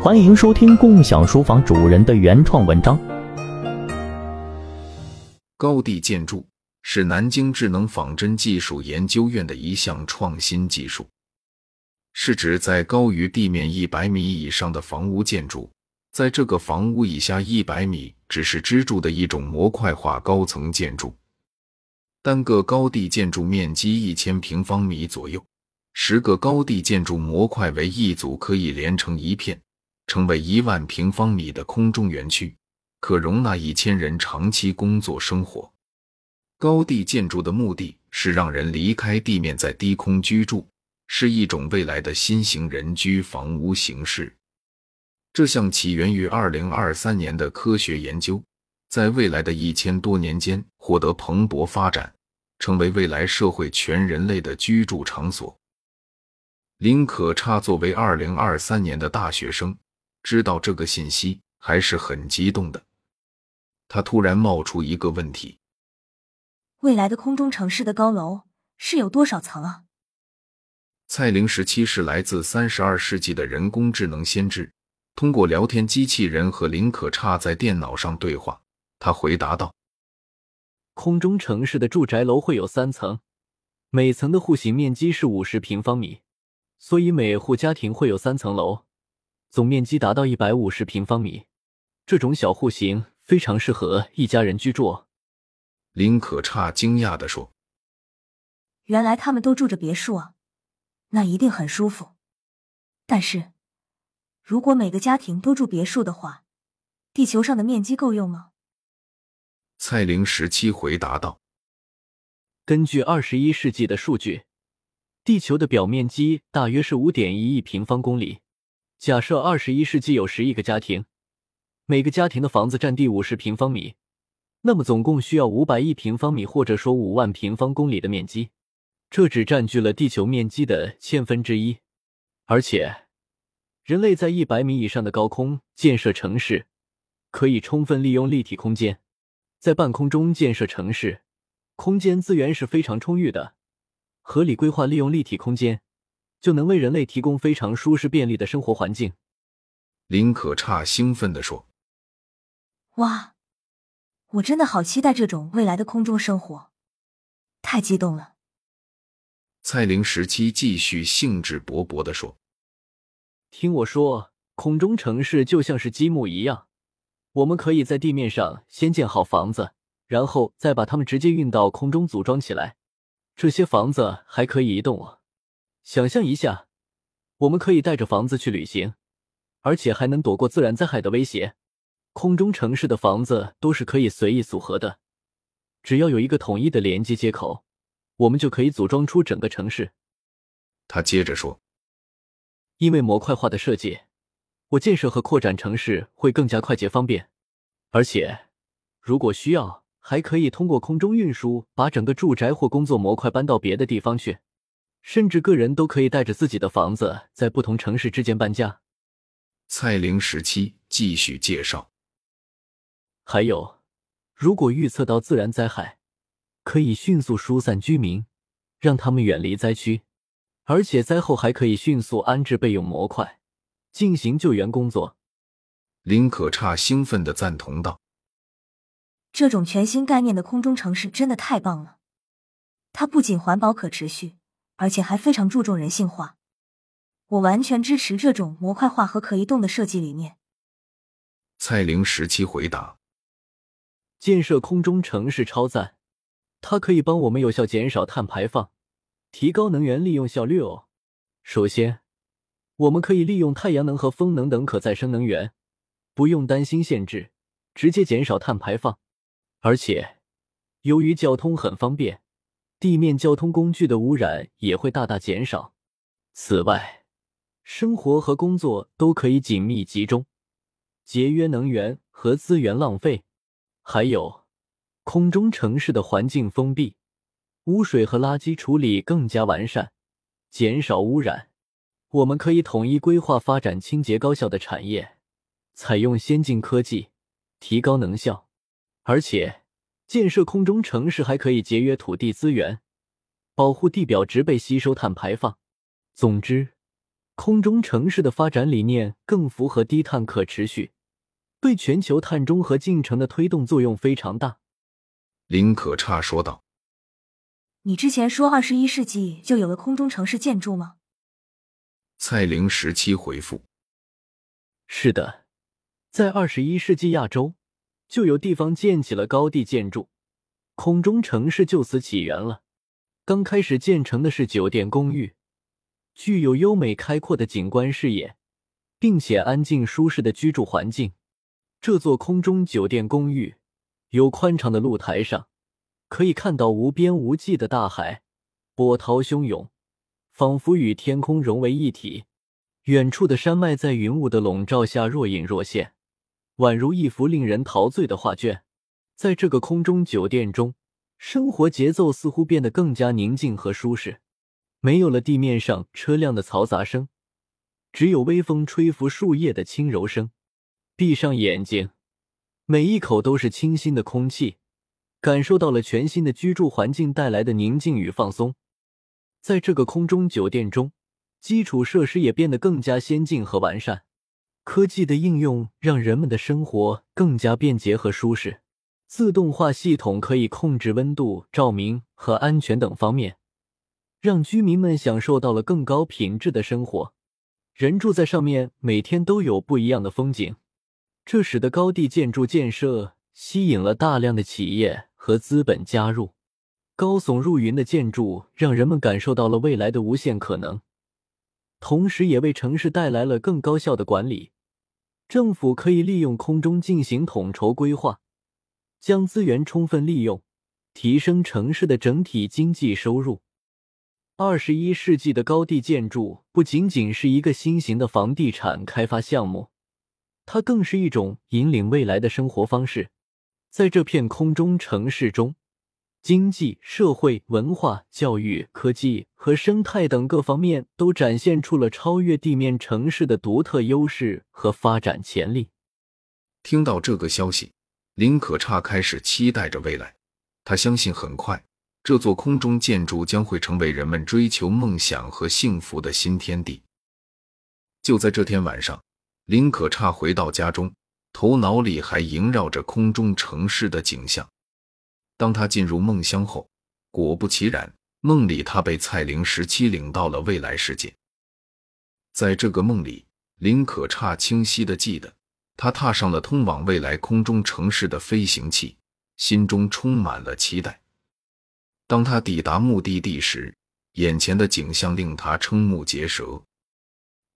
欢迎收听共享书房主人的原创文章。高地建筑是南京智能仿真技术研究院的一项创新技术，是指在高于地面一百米以上的房屋建筑，在这个房屋以下一百米只是支柱的一种模块化高层建筑。单个高地建筑面积一千平方米左右，十个高地建筑模块为一组，可以连成一片，成为一万平方米的空中园区，可容纳一千人长期工作生活。高地建筑的目的是让人离开地面，在低空居住，是一种未来的新型人居房屋形式。这项起源于二零二三年的科学研究。在未来的一千多年间，获得蓬勃发展，成为未来社会全人类的居住场所。林可差作为二零二三年的大学生，知道这个信息还是很激动的。他突然冒出一个问题：未来的空中城市的高楼是有多少层啊？蔡玲时期是来自三十二世纪的人工智能先知，通过聊天机器人和林可差在电脑上对话。他回答道：“空中城市的住宅楼会有三层，每层的户型面积是五十平方米，所以每户家庭会有三层楼，总面积达到一百五十平方米。这种小户型非常适合一家人居住。”林可差惊讶地说：“原来他们都住着别墅啊，那一定很舒服。但是，如果每个家庭都住别墅的话，地球上的面积够用吗？”蔡玲十七回答道：“根据二十一世纪的数据，地球的表面积大约是五点一亿平方公里。假设二十一世纪有十亿个家庭，每个家庭的房子占地五十平方米，那么总共需要五百亿平方米，或者说五万平方公里的面积。这只占据了地球面积的千分之一。而且，人类在一百米以上的高空建设城市，可以充分利用立体空间。”在半空中建设城市，空间资源是非常充裕的。合理规划利用立体空间，就能为人类提供非常舒适便利的生活环境。林可差兴奋地说：“哇，我真的好期待这种未来的空中生活，太激动了！”蔡玲十七继续兴致勃勃地说：“听我说，空中城市就像是积木一样。”我们可以在地面上先建好房子，然后再把它们直接运到空中组装起来。这些房子还可以移动啊！想象一下，我们可以带着房子去旅行，而且还能躲过自然灾害的威胁。空中城市的房子都是可以随意组合的，只要有一个统一的连接接口，我们就可以组装出整个城市。他接着说：“因为模块化的设计。”我建设和扩展城市会更加快捷方便，而且如果需要，还可以通过空中运输把整个住宅或工作模块搬到别的地方去，甚至个人都可以带着自己的房子在不同城市之间搬家。蔡玲时期继续介绍，还有，如果预测到自然灾害，可以迅速疏散居民，让他们远离灾区，而且灾后还可以迅速安置备用模块。进行救援工作，林可差兴奋的赞同道：“这种全新概念的空中城市真的太棒了！它不仅环保可持续，而且还非常注重人性化。我完全支持这种模块化和可移动的设计理念。”蔡玲十七回答：“建设空中城市超赞，它可以帮我们有效减少碳排放，提高能源利用效率哦。首先。”我们可以利用太阳能和风能等可再生能源，不用担心限制，直接减少碳排放。而且，由于交通很方便，地面交通工具的污染也会大大减少。此外，生活和工作都可以紧密集中，节约能源和资源浪费。还有，空中城市的环境封闭，污水和垃圾处理更加完善，减少污染。我们可以统一规划发展清洁高效的产业，采用先进科技，提高能效，而且建设空中城市还可以节约土地资源，保护地表植被，吸收碳排放。总之，空中城市的发展理念更符合低碳可持续，对全球碳中和进程的推动作用非常大。林可差说道：“你之前说二十一世纪就有了空中城市建筑吗？”蔡玲十七回复：“是的，在二十一世纪亚洲就有地方建起了高地建筑，空中城市就此起源了。刚开始建成的是酒店公寓。”具有优美开阔的景观视野，并且安静舒适的居住环境。这座空中酒店公寓有宽敞的露台上，可以看到无边无际的大海，波涛汹涌，仿佛与天空融为一体。远处的山脉在云雾的笼罩下若隐若现，宛如一幅令人陶醉的画卷。在这个空中酒店中，生活节奏似乎变得更加宁静和舒适。没有了地面上车辆的嘈杂声，只有微风吹拂树叶的轻柔声。闭上眼睛，每一口都是清新的空气，感受到了全新的居住环境带来的宁静与放松。在这个空中酒店中，基础设施也变得更加先进和完善，科技的应用让人们的生活更加便捷和舒适。自动化系统可以控制温度、照明和安全等方面。让居民们享受到了更高品质的生活，人住在上面，每天都有不一样的风景。这使得高地建筑建设吸引了大量的企业和资本加入。高耸入云的建筑让人们感受到了未来的无限可能，同时也为城市带来了更高效的管理。政府可以利用空中进行统筹规划，将资源充分利用，提升城市的整体经济收入。二十一世纪的高地建筑不仅仅是一个新型的房地产开发项目，它更是一种引领未来的生活方式。在这片空中城市中，经济社会、文化、教育、科技和生态等各方面都展现出了超越地面城市的独特优势和发展潜力。听到这个消息，林可差开始期待着未来。他相信很快。这座空中建筑将会成为人们追求梦想和幸福的新天地。就在这天晚上，林可差回到家中，头脑里还萦绕着空中城市的景象。当他进入梦乡后，果不其然，梦里他被蔡玲十七领到了未来世界。在这个梦里，林可差清晰的记得，他踏上了通往未来空中城市的飞行器，心中充满了期待。当他抵达目的地时，眼前的景象令他瞠目结舌。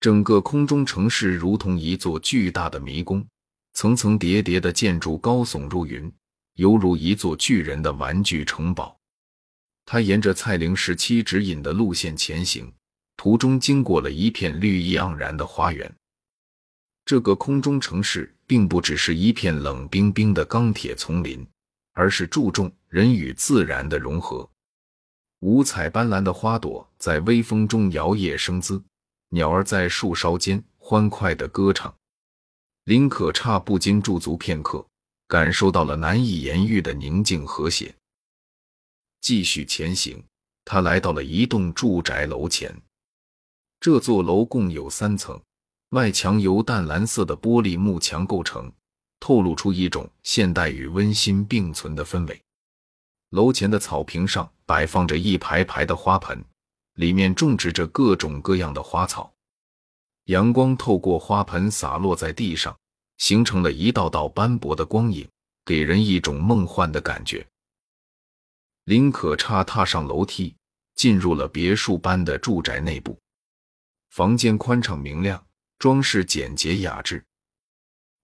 整个空中城市如同一座巨大的迷宫，层层叠叠的建筑高耸入云，犹如一座巨人的玩具城堡。他沿着蔡玲时期指引的路线前行，途中经过了一片绿意盎然的花园。这个空中城市并不只是一片冷冰冰的钢铁丛林。而是注重人与自然的融合，五彩斑斓的花朵在微风中摇曳生姿，鸟儿在树梢间欢快的歌唱。林可差不禁驻足片刻，感受到了难以言喻的宁静和谐。继续前行，他来到了一栋住宅楼前。这座楼共有三层，外墙由淡蓝色的玻璃幕墙构成。透露出一种现代与温馨并存的氛围。楼前的草坪上摆放着一排排的花盆，里面种植着各种各样的花草。阳光透过花盆洒落在地上，形成了一道道斑驳的光影，给人一种梦幻的感觉。林可差踏上楼梯，进入了别墅般的住宅内部。房间宽敞明亮，装饰简洁雅致。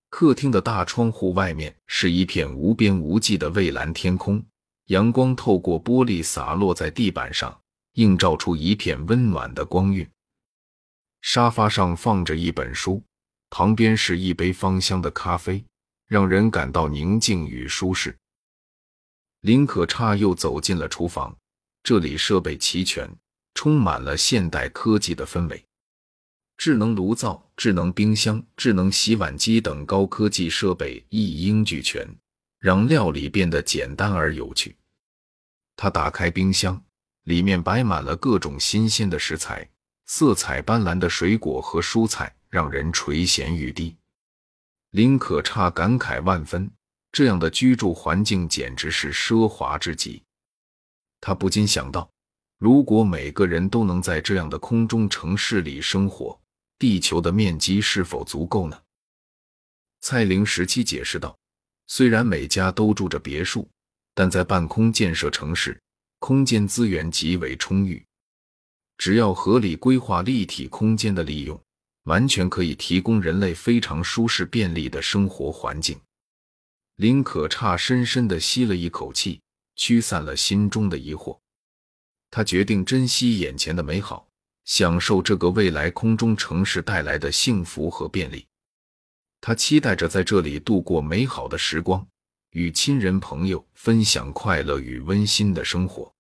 客厅的大窗户外面是一片无边无际的蔚蓝天空，阳光透过玻璃洒落在地板上，映照出一片温暖的光晕。沙发上放着一本书，旁边是一杯芳香的咖啡，让人感到宁静与舒适。林可差又走进了厨房，这里设备齐全，充满了现代科技的氛围。智能炉灶、智能冰箱、智能洗碗机等高科技设备一应俱全，让料理变得简单而有趣。他打开冰箱，里面摆满了各种新鲜的食材，色彩斑斓的水果和蔬菜让人垂涎欲滴。林可差感慨万分，这样的居住环境简直是奢华之极。他不禁想到，如果每个人都能在这样的空中城市里生活，地球的面积是否足够呢？蔡玲十七解释道：“虽然每家都住着别墅，但在半空建设城市，空间资源极为充裕。只要合理规划立体空间的利用。”完全可以提供人类非常舒适便利的生活环境。林可差深深的吸了一口气，驱散了心中的疑惑。他决定珍惜眼前的美好，享受这个未来空中城市带来的幸福和便利。他期待着在这里度过美好的时光，与亲人朋友分享快乐与温馨的生活。